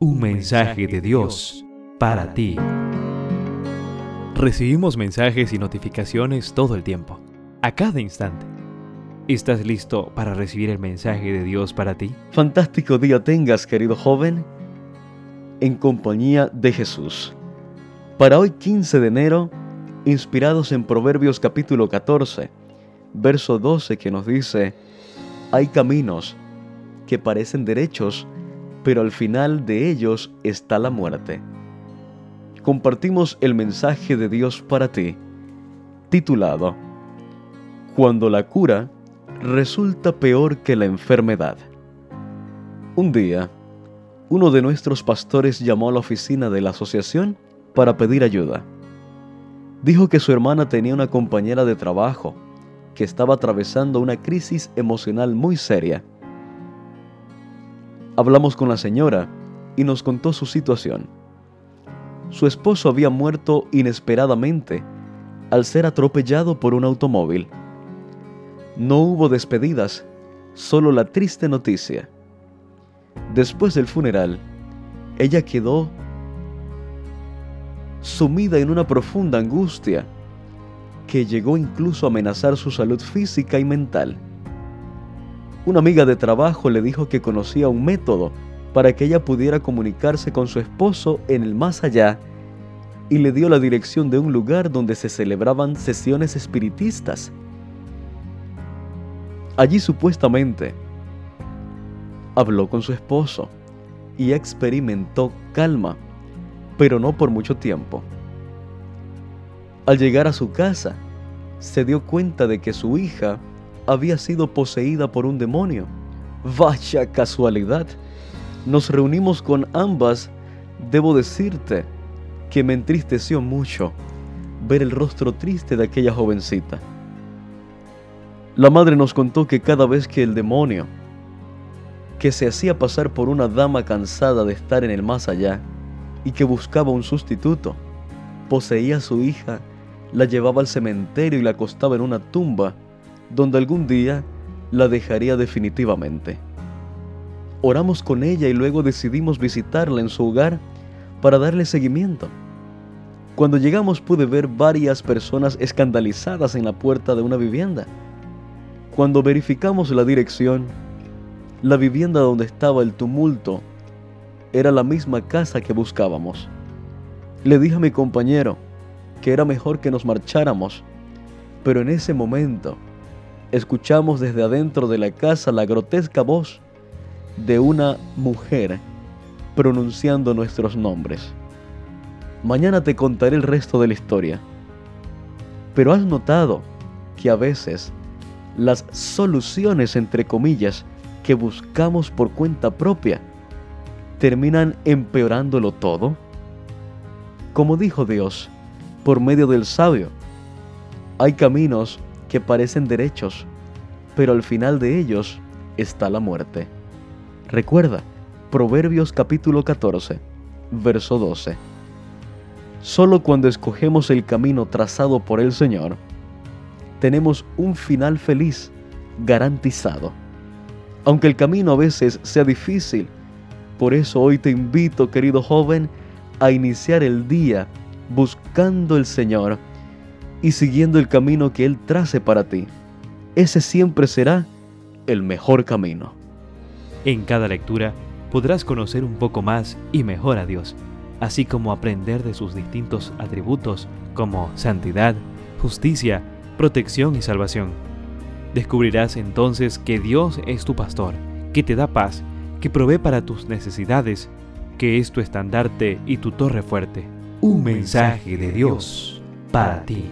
Un mensaje de Dios para ti. Recibimos mensajes y notificaciones todo el tiempo, a cada instante. ¿Estás listo para recibir el mensaje de Dios para ti? Fantástico día tengas, querido joven, en compañía de Jesús. Para hoy 15 de enero, inspirados en Proverbios capítulo 14, verso 12 que nos dice, hay caminos que parecen derechos, pero al final de ellos está la muerte. Compartimos el mensaje de Dios para ti, titulado Cuando la cura resulta peor que la enfermedad. Un día, uno de nuestros pastores llamó a la oficina de la asociación para pedir ayuda. Dijo que su hermana tenía una compañera de trabajo que estaba atravesando una crisis emocional muy seria Hablamos con la señora y nos contó su situación. Su esposo había muerto inesperadamente al ser atropellado por un automóvil. No hubo despedidas, solo la triste noticia. Después del funeral, ella quedó sumida en una profunda angustia que llegó incluso a amenazar su salud física y mental. Una amiga de trabajo le dijo que conocía un método para que ella pudiera comunicarse con su esposo en el más allá y le dio la dirección de un lugar donde se celebraban sesiones espiritistas. Allí supuestamente habló con su esposo y experimentó calma, pero no por mucho tiempo. Al llegar a su casa, se dio cuenta de que su hija había sido poseída por un demonio. Vaya casualidad. Nos reunimos con ambas. Debo decirte que me entristeció mucho ver el rostro triste de aquella jovencita. La madre nos contó que cada vez que el demonio, que se hacía pasar por una dama cansada de estar en el más allá y que buscaba un sustituto, poseía a su hija, la llevaba al cementerio y la acostaba en una tumba donde algún día la dejaría definitivamente. Oramos con ella y luego decidimos visitarla en su hogar para darle seguimiento. Cuando llegamos pude ver varias personas escandalizadas en la puerta de una vivienda. Cuando verificamos la dirección, la vivienda donde estaba el tumulto era la misma casa que buscábamos. Le dije a mi compañero que era mejor que nos marcháramos, pero en ese momento escuchamos desde adentro de la casa la grotesca voz de una mujer pronunciando nuestros nombres. Mañana te contaré el resto de la historia. Pero has notado que a veces las soluciones, entre comillas, que buscamos por cuenta propia, terminan empeorándolo todo? Como dijo Dios, por medio del sabio, hay caminos que parecen derechos, pero al final de ellos está la muerte. Recuerda, Proverbios capítulo 14, verso 12. Solo cuando escogemos el camino trazado por el Señor, tenemos un final feliz garantizado. Aunque el camino a veces sea difícil, por eso hoy te invito, querido joven, a iniciar el día buscando el Señor y siguiendo el camino que Él trace para ti. Ese siempre será el mejor camino. En cada lectura podrás conocer un poco más y mejor a Dios, así como aprender de sus distintos atributos como santidad, justicia, protección y salvación. Descubrirás entonces que Dios es tu pastor, que te da paz, que provee para tus necesidades, que es tu estandarte y tu torre fuerte. Un mensaje de Dios para ti.